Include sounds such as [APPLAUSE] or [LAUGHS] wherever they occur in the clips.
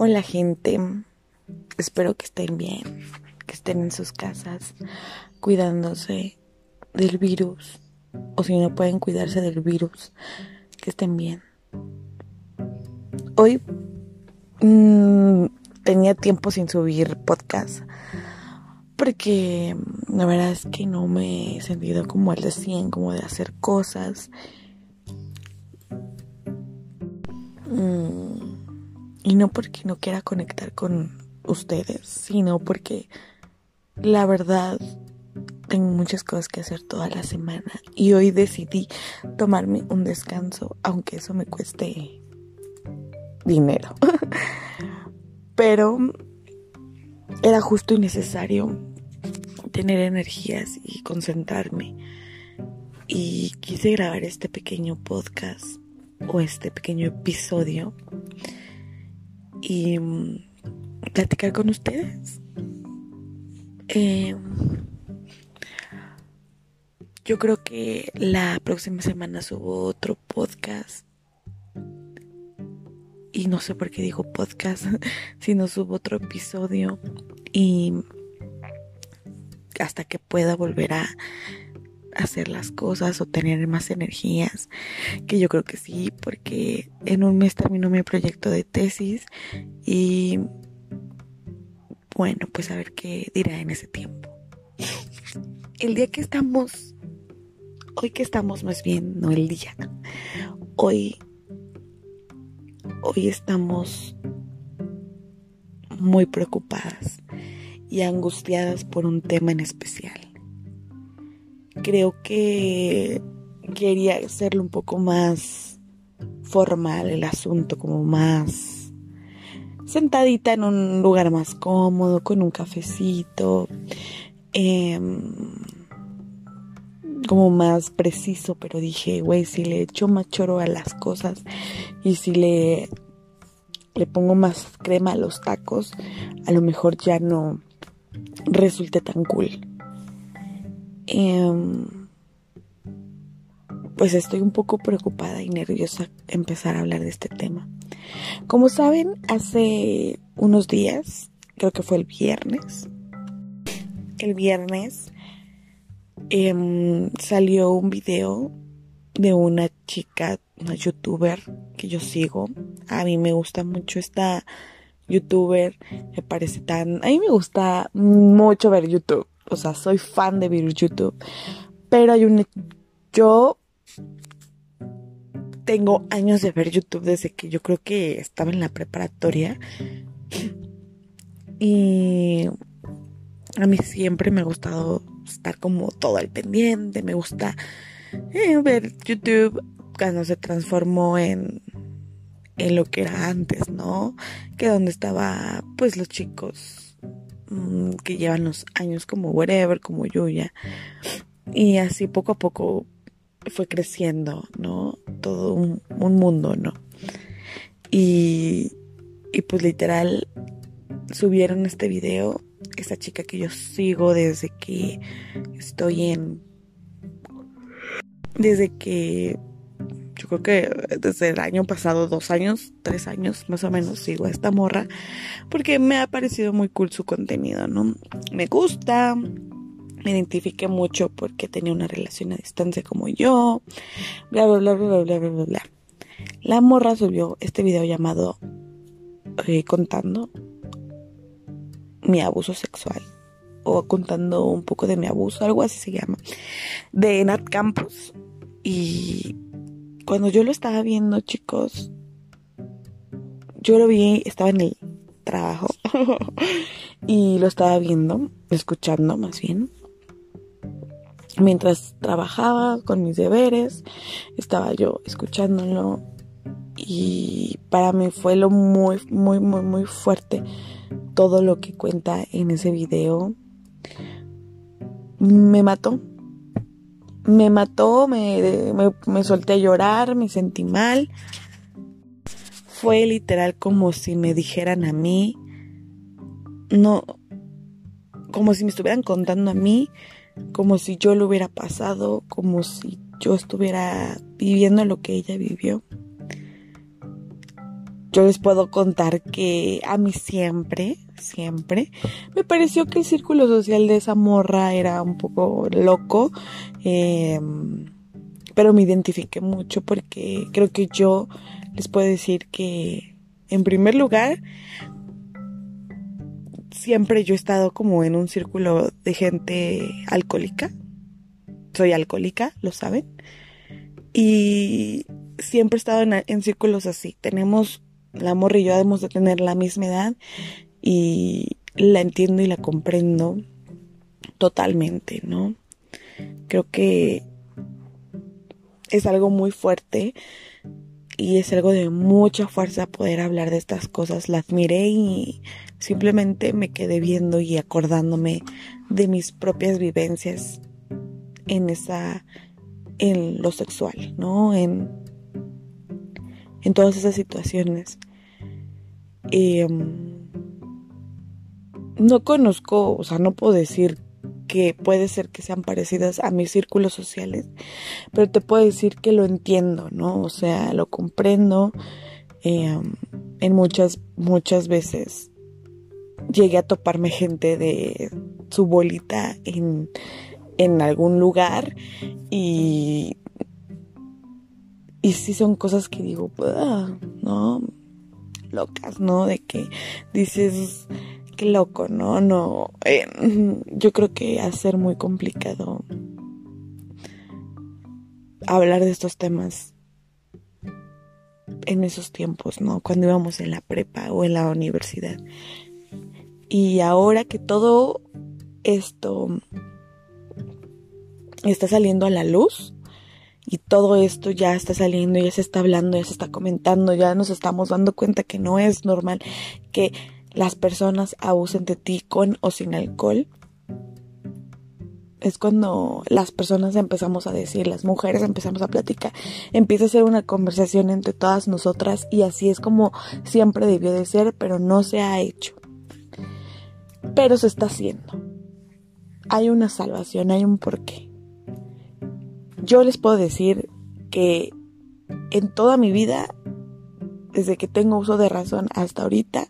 Hola gente, espero que estén bien, que estén en sus casas cuidándose del virus o si no pueden cuidarse del virus, que estén bien. Hoy mmm, tenía tiempo sin subir podcast porque la verdad es que no me he sentido como al de 100, como de hacer cosas. Mm, y no porque no quiera conectar con ustedes, sino porque la verdad tengo muchas cosas que hacer toda la semana y hoy decidí tomarme un descanso, aunque eso me cueste dinero. [LAUGHS] Pero era justo y necesario tener energías y concentrarme. Y quise grabar este pequeño podcast o este pequeño episodio y mm, platicar con ustedes. Eh, yo creo que la próxima semana subo otro podcast. Y no sé por qué digo podcast, [LAUGHS] sino subo otro episodio. Y hasta que pueda volver a hacer las cosas o tener más energías, que yo creo que sí, porque en un mes termino mi proyecto de tesis y bueno, pues a ver qué dirá en ese tiempo. El día que estamos, hoy que estamos más bien, no el día, hoy, hoy estamos muy preocupadas y angustiadas por un tema en especial. Creo que quería hacerlo un poco más formal el asunto, como más sentadita en un lugar más cómodo, con un cafecito, em, como más preciso, pero dije, güey, si le echo más choro a las cosas y si le, le pongo más crema a los tacos, a lo mejor ya no, resulte tan cool. Em, pues estoy un poco preocupada y nerviosa empezar a hablar de este tema. Como saben, hace unos días, creo que fue el viernes, el viernes em, salió un video de una chica, una youtuber que yo sigo. A mí me gusta mucho esta youtuber, me parece tan... A mí me gusta mucho ver YouTube, o sea, soy fan de ver YouTube, pero hay un... Yo tengo años de ver YouTube desde que yo creo que estaba en la preparatoria y a mí siempre me ha gustado estar como todo al pendiente, me gusta eh, ver YouTube cuando se transformó en en lo que era antes, ¿no? Que donde estaba, pues, los chicos mm, que llevan los años como whatever, como Yuya. Y así poco a poco fue creciendo, ¿no? Todo un, mundo, ¿no? Y, y pues literal subieron este video, esta chica que yo sigo desde que estoy en... Desde que yo creo que desde el año pasado, dos años, tres años más o menos, sigo a esta morra, porque me ha parecido muy cool su contenido, ¿no? Me gusta, me identifique mucho porque tenía una relación a distancia como yo, bla, bla, bla, bla, bla, bla, bla, bla. La morra subió este video llamado eh, Contando mi abuso sexual o contando un poco de mi abuso, algo así se llama, de Nat Campos. Y cuando yo lo estaba viendo, chicos, yo lo vi, estaba en el trabajo [LAUGHS] y lo estaba viendo, escuchando más bien. Mientras trabajaba con mis deberes, estaba yo escuchándolo y para mí fue lo muy, muy, muy, muy fuerte todo lo que cuenta en ese video. Me mató, me mató, me, me, solté a llorar, me sentí mal. Fue literal como si me dijeran a mí, no, como si me estuvieran contando a mí, como si yo lo hubiera pasado, como si yo estuviera viviendo lo que ella vivió. yo les puedo contar que a mí siempre, siempre, me pareció que el círculo social de esa morra era un poco loco, em, pero me identifiqué mucho porque creo que yo les puedo decir que, en primer lugar, siempre yo he estado como en un círculo de gente alcohólica. Soy alcohólica, lo saben. Y siempre he estado en, círculos así. Tenemos, la morra y yo debemos de tener la misma edad y la entiendo y la comprendo totalmente, ¿no? Creo que es algo muy fuerte y es algo de mucha fuerza poder hablar de estas cosas. La admiré y simplemente me quedé viendo y acordándome de mis propias vivencias en esa en lo sexual, ¿no? En, en todas esas situaciones. Em, no conozco, o sea, no puedo decir que puede ser que sean parecidas a mis círculos sociales, pero te puedo decir que lo entiendo, ¿no? O sea, lo comprendo. Em, en muchas, muchas veces llegué a toparme gente de su bolita en, en algún lugar y y sí son cosas que digo, no, locas, ¿no? De que dices, qué loco, ¿no? No, eh, [LAUGHS] yo creo que a ser muy complicado hablar de estos temas en esos tiempos, ¿no? Cuando íbamos en la prepa o en la universidad. Y ahora que todo esto está saliendo a la luz y todo esto ya está saliendo, ya se está hablando, ya se está comentando, ya nos estamos dando cuenta que no es normal que las personas abusen de ti con o sin alcohol. Es cuando las personas empezamos a decir, las mujeres empezamos a platicar, empieza a ser una conversación entre todas nosotras y así es como siempre debió de ser, pero no se ha hecho. Pero se está haciendo. Hay una salvación, hay un porqué. Yo les puedo decir que en toda mi vida, desde que tengo uso de razón hasta ahorita,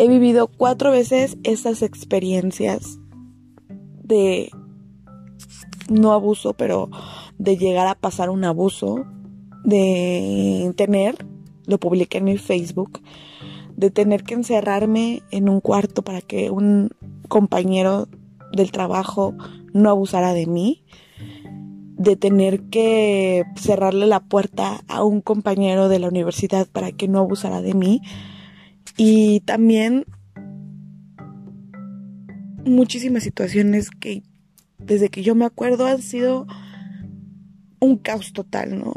he vivido cuatro veces esas experiencias de no abuso, pero de llegar a pasar un abuso, de tener, lo publiqué en mi Facebook, de tener que encerrarme en un cuarto para que un compañero del trabajo no abusara de mí, de tener que cerrarle la puerta a un compañero de la universidad para que no abusara de mí. Y también muchísimas situaciones que desde que yo me acuerdo han sido un caos total, ¿no?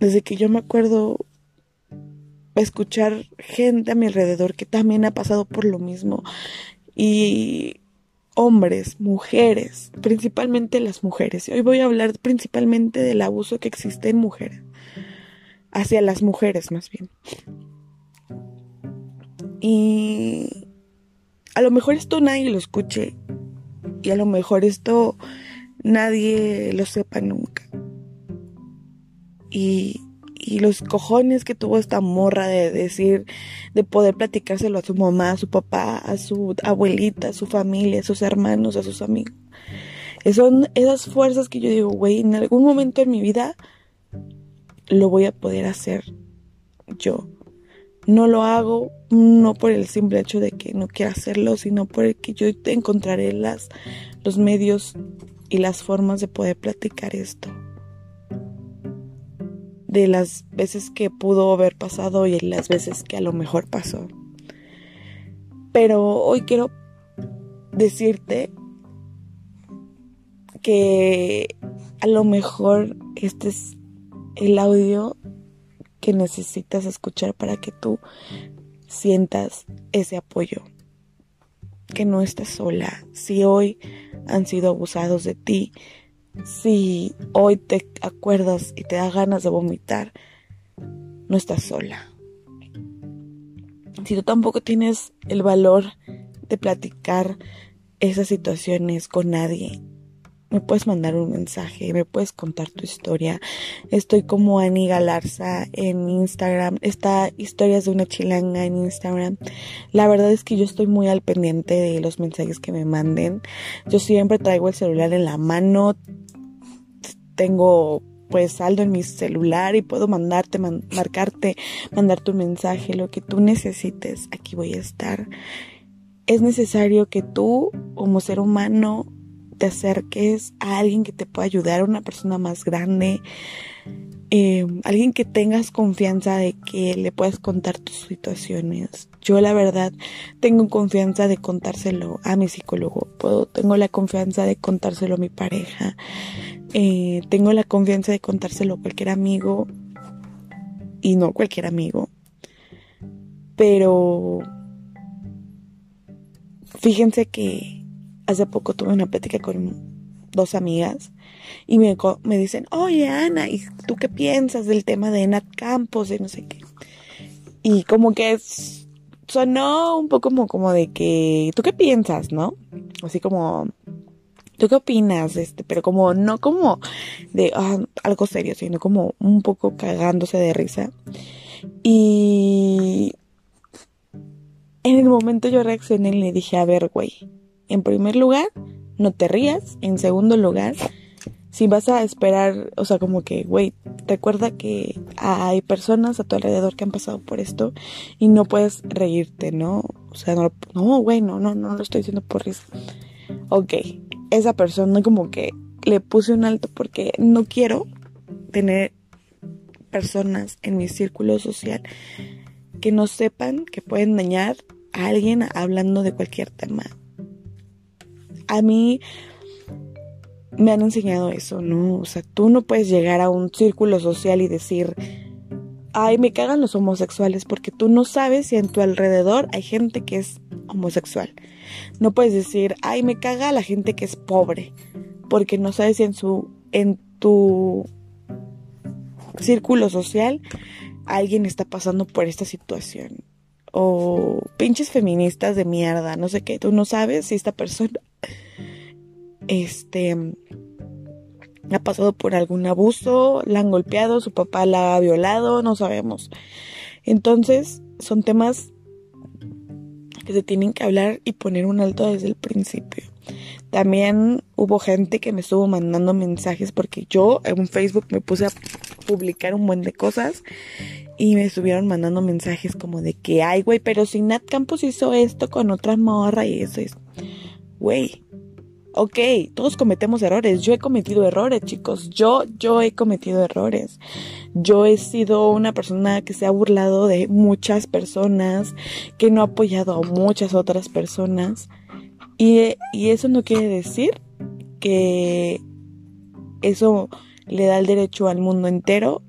Desde que yo me acuerdo escuchar gente a mi alrededor que también ha pasado por lo mismo y hombres, mujeres, principalmente las mujeres. Hoy voy a hablar principalmente del abuso que existe en mujeres, hacia las mujeres más bien. Y a lo mejor esto nadie lo escuche y a lo mejor esto nadie lo sepa nunca. Y y los cojones que tuvo esta morra de decir, de poder platicárselo a su mamá, a su papá, a su abuelita, a su familia, a sus hermanos, a sus amigos. Son esas fuerzas que yo digo, güey, en algún momento en mi vida lo voy a poder hacer yo. No lo hago no por el simple hecho de que no quiera hacerlo, sino por el que yo encontraré las, los medios y las formas de poder platicar esto de las veces que pudo haber pasado y las veces que a lo mejor pasó. Pero hoy quiero decirte que a lo mejor este es el audio que necesitas escuchar para que tú sientas ese apoyo. Que no estás sola. Si hoy han sido abusados de ti, si hoy te acuerdas y te da ganas de vomitar, no estás sola. Si tú tampoco tienes el valor de platicar esas situaciones con nadie, me puedes mandar un mensaje, me puedes contar tu historia. Estoy como Ani Galarza en Instagram. Está historias de una chilanga en Instagram. La verdad es que yo estoy muy al pendiente de los mensajes que me manden. Yo siempre traigo el celular en la mano. Tengo pues saldo en mi celular y puedo mandarte, marcarte, mandarte un mensaje, lo que tú necesites. Aquí voy a estar. Es necesario que tú, como ser humano, te acerques a alguien que te pueda ayudar, una persona más grande, eh, alguien que tengas confianza de que le puedas contar tus situaciones. Yo la verdad tengo confianza de contárselo a mi psicólogo, tengo la confianza de contárselo a mi pareja, eh, tengo la confianza de contárselo a cualquier amigo y no cualquier amigo. Pero fíjense que hace poco tuve una plática con dos amigas y me, dicen, oye Ana, ¿y tú qué piensas del tema de Nat Campos y no sé qué? Y como que sonó un poco como, como de que, ¿tú qué piensas, no? Así como, ¿tú qué opinas? Este, pero como, no como de ah, algo serio, sino como un poco cagándose de risa. Y en el momento yo reaccioné y le dije, a ver, güey, en primer lugar, no te rías. En segundo lugar, si vas a esperar, o sea, como que, güey, recuerda que hay personas a tu alrededor que han pasado por esto y no puedes reírte, ¿no? O sea, no, no, güey, no, no, no lo estoy diciendo por risa. Ok, esa persona como que le puse un alto porque no quiero tener personas en mi círculo social que no sepan que pueden dañar a alguien hablando de cualquier tema a mí me han enseñado eso, ¿no? O sea, tú no puedes llegar a un círculo social y decir, ay, me cagan los homosexuales, porque tú no sabes si en tu alrededor hay gente que es homosexual. No puedes decir, ay, me caga la gente que es pobre, porque no sabes si en su, en tu círculo social alguien está pasando por esta situación. O pinches feministas de mierda, no sé qué, tú no sabes si esta persona este ha pasado por algún abuso, la han golpeado, su papá la ha violado, no sabemos. Entonces, son temas que se tienen que hablar y poner un alto desde el principio. También hubo gente que me estuvo mandando mensajes porque yo en Facebook me puse a publicar un buen de cosas y me estuvieron mandando mensajes como de que, ay, güey, pero si Nat Campos hizo esto con otra morra y eso es, güey, Ok, todos cometemos errores. Yo he cometido errores, chicos. Yo, yo he cometido errores. Yo he sido una persona que se ha burlado de muchas personas, que no ha apoyado a muchas otras personas. Y, y eso no quiere decir que eso le da el derecho al mundo entero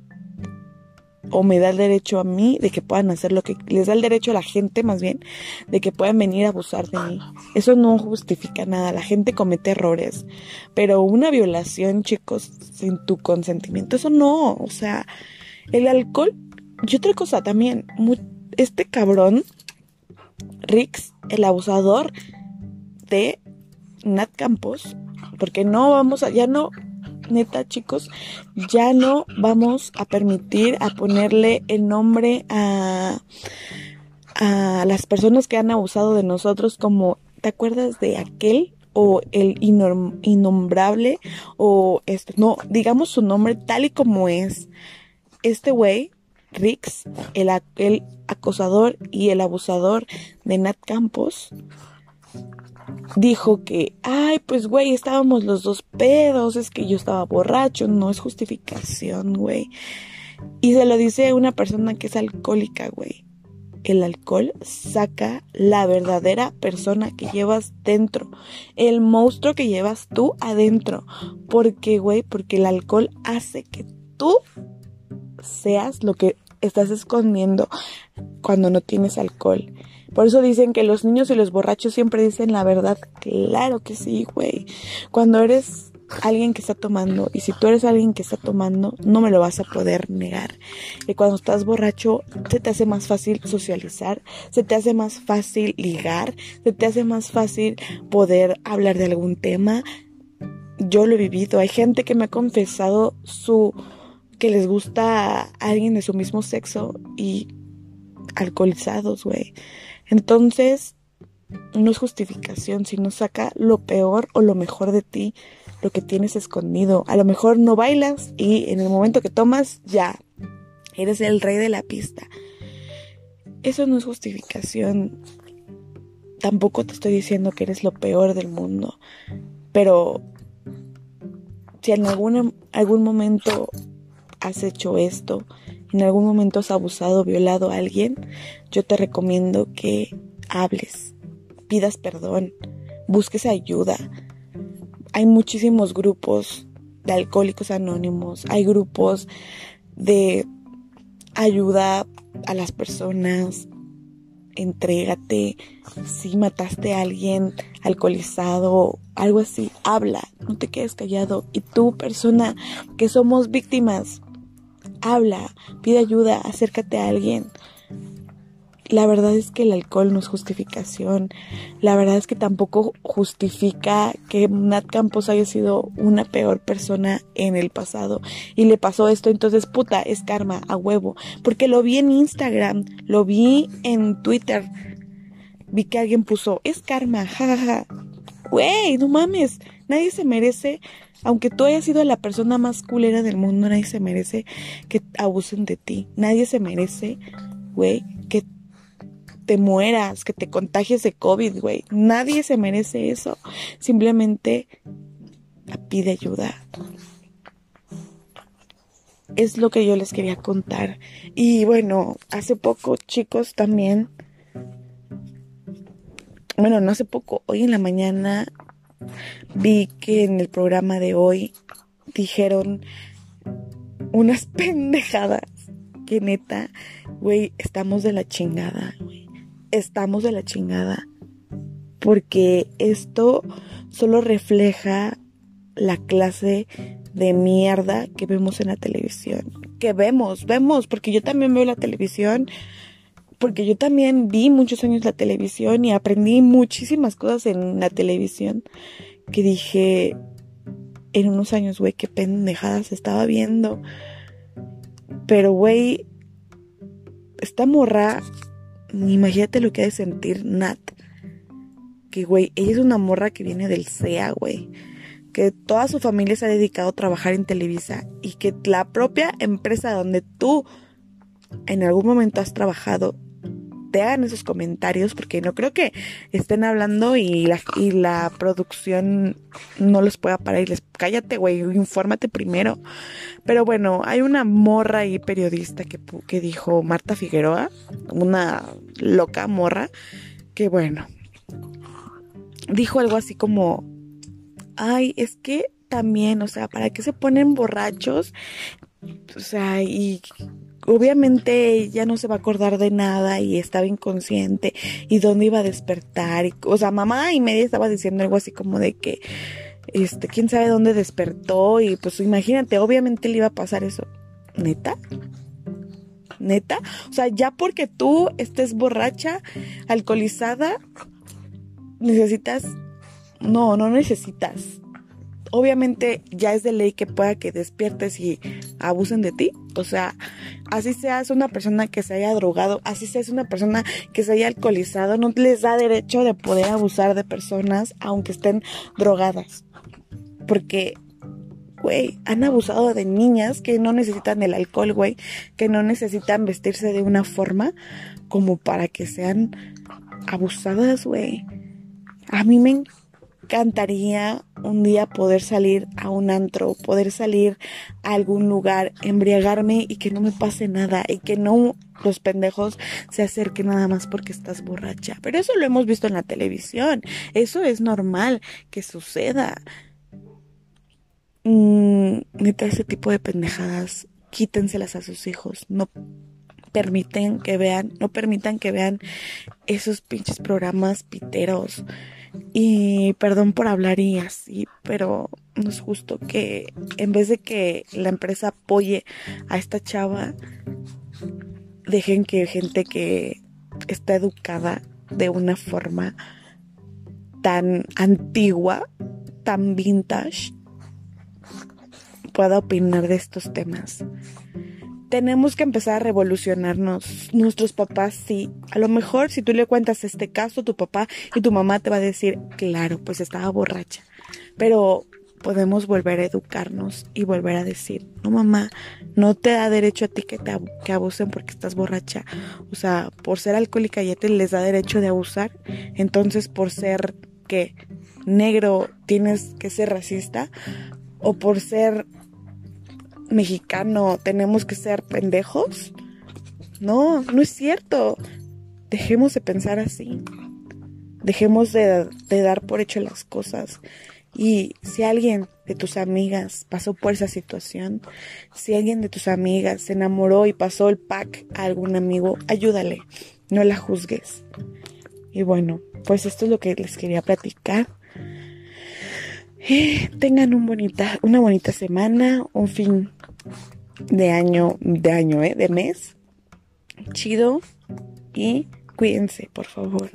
o me da el derecho a mí de que puedan hacer lo que les da el derecho a la gente más bien de que puedan venir a abusar de mí. Eso no justifica nada, la gente comete errores, pero una violación, chicos, sin tu consentimiento, eso no, o sea, el alcohol y otra cosa también, este cabrón Rix, el abusador de Nat Campos, porque no vamos a ya no neta chicos, ya no vamos a permitir a ponerle el nombre a, a las personas que han abusado de nosotros como, ¿te acuerdas de aquel? o el innombrable o este, no, digamos su nombre tal y como es. Este güey, Rix, el, el acosador y el abusador de Nat Campos, dijo que, ay, pues güey, estábamos los dos pedos, es que yo estaba borracho, no es justificación, güey. Y se lo dice una persona que es alcohólica, güey. El alcohol saca la verdadera persona que llevas dentro, el monstruo que llevas tú adentro. Porque, güey, porque el alcohol hace que tú seas lo que estás escondiendo cuando no tienes alcohol. Por eso dicen que los niños y los borrachos siempre dicen la verdad. Claro que sí, güey. Cuando eres alguien que está tomando, y si tú eres alguien que está tomando, no me lo vas a poder negar. Y cuando estás borracho, se te hace más fácil socializar, se te hace más fácil ligar, se te hace más fácil poder hablar de algún tema. yo lo he vivido. Hay gente que me ha confesado su que les gusta a alguien de su mismo sexo y alcoholizados, güey. Entonces, no es justificación, sino saca lo peor o lo mejor de ti, lo que tienes escondido. A lo mejor no bailas y en el momento que tomas, ya, eres el rey de la pista. Eso no es justificación. Tampoco te estoy diciendo que eres lo peor del mundo, pero si en algún, algún momento has hecho esto, en algún momento has abusado, violado a alguien, yo te recomiendo que hables, pidas perdón, busques ayuda. Hay muchísimos grupos de alcohólicos anónimos, hay grupos de ayuda a las personas, entrégate, si mataste a alguien alcoholizado, algo así, habla, no te quedes callado. Y tú, persona que somos víctimas, habla, pide ayuda, acércate a alguien. La verdad es que el alcohol no es justificación. La verdad es que tampoco justifica que Nat Campos haya sido una peor persona en el pasado y le pasó esto. Entonces, puta, es karma, a huevo. Porque lo vi en Instagram, lo vi en Twitter. Vi que alguien puso, es karma, jajaja. Güey, no mames. Nadie se merece, aunque tú hayas sido la persona más culera del mundo, nadie se merece que abusen de ti. Nadie se merece, güey, que te mueras, que te contagies de COVID, güey. Nadie se merece eso. Simplemente pide ayuda. Es lo que yo les quería contar. Y bueno, hace poco, chicos, también. Bueno, no hace poco, hoy en la mañana vi que en el programa de hoy dijeron unas [LAUGHS] pendejadas que neta, güey, estamos de la chingada, estamos de la chingada. Porque esto solo refleja la clase de mierda que vemos en la televisión. Que vemos, vemos, porque yo también veo la televisión. Porque yo también vi muchos años la televisión y aprendí muchísimas cosas en la televisión. Que dije en unos años, güey, qué pendejadas estaba viendo. Pero, güey, esta morra Imagínate lo que ha de sentir Nat. Que, güey, ella es una morra que viene del CEA, güey. Que toda su familia se ha dedicado a trabajar en Televisa. Y que la propia empresa donde tú en algún momento has trabajado te hagan esos comentarios porque no creo que estén hablando y la, producción no los pueda parar y les cállate, güey, infórmate primero. Pero bueno, hay una morra y periodista que, que dijo Marta Figueroa, una loca morra, que bueno, dijo algo así como, ay, es que también, o sea, ¿para qué se ponen borrachos? O sea, y obviamente ella no se va a acordar de nada y estaba inconsciente y dónde iba a despertar. Y, o sea, mamá y media estaba diciendo algo así como de que, este, quién sabe dónde despertó y pues imagínate, obviamente le iba a pasar eso. ¿Neta? ¿Neta? O sea, ya porque tú estés borracha, alcoholizada, necesitas... No, no necesitas obviamente ya es de ley que pueda que despiertes y abusen de ti. O sea, así seas una persona que se haya drogado, así seas una persona que se haya alcoholizado, no les da derecho de poder abusar de personas aunque estén drogadas. Porque, güey, han abusado de niñas que no necesitan el alcohol, güey, que no necesitan vestirse de una forma como para que sean abusadas, güey. A mí me encantaría un día poder salir a un antro, poder salir a algún lugar, embriagarme y que no me pase nada y que no los pendejos se acerquen nada más porque estás borracha. Pero eso lo hemos visto en la televisión. Eso es normal que suceda. Mm, neta, ese tipo de pendejadas, quítenselas a sus hijos. No permiten que vean, no permitan que vean esos pinches programas piteros. Y perdón por hablar y así, pero no es justo que en vez de que la empresa apoye a esta chava, dejen que gente que está educada de una forma tan antigua, tan vintage, pueda opinar de estos temas. Tenemos que empezar a revolucionarnos. Nuestros papás, sí. A lo mejor si tú le cuentas este caso, tu papá y tu mamá te va a decir, claro, pues estaba borracha. Pero podemos volver a educarnos y volver a decir, no mamá, no te da derecho a ti que te que abusen porque estás borracha. O sea, por ser alcohólica ya te les da derecho de abusar. Entonces, por ser que negro tienes que ser racista o por ser mexicano tenemos que ser pendejos. No, no es cierto. Dejemos de pensar así. Dejemos de, dar por hecho las cosas. Y si alguien de tus amigas pasó por esa situación, si alguien de tus amigas se enamoró y pasó el pack a algún amigo, ayúdale, no la juzgues. Y bueno, pues esto es lo que les quería platicar. Y tengan un bonita, una bonita semana, un fin de año, de año, ¿eh? de mes. Chido. Y cuídense, por favor.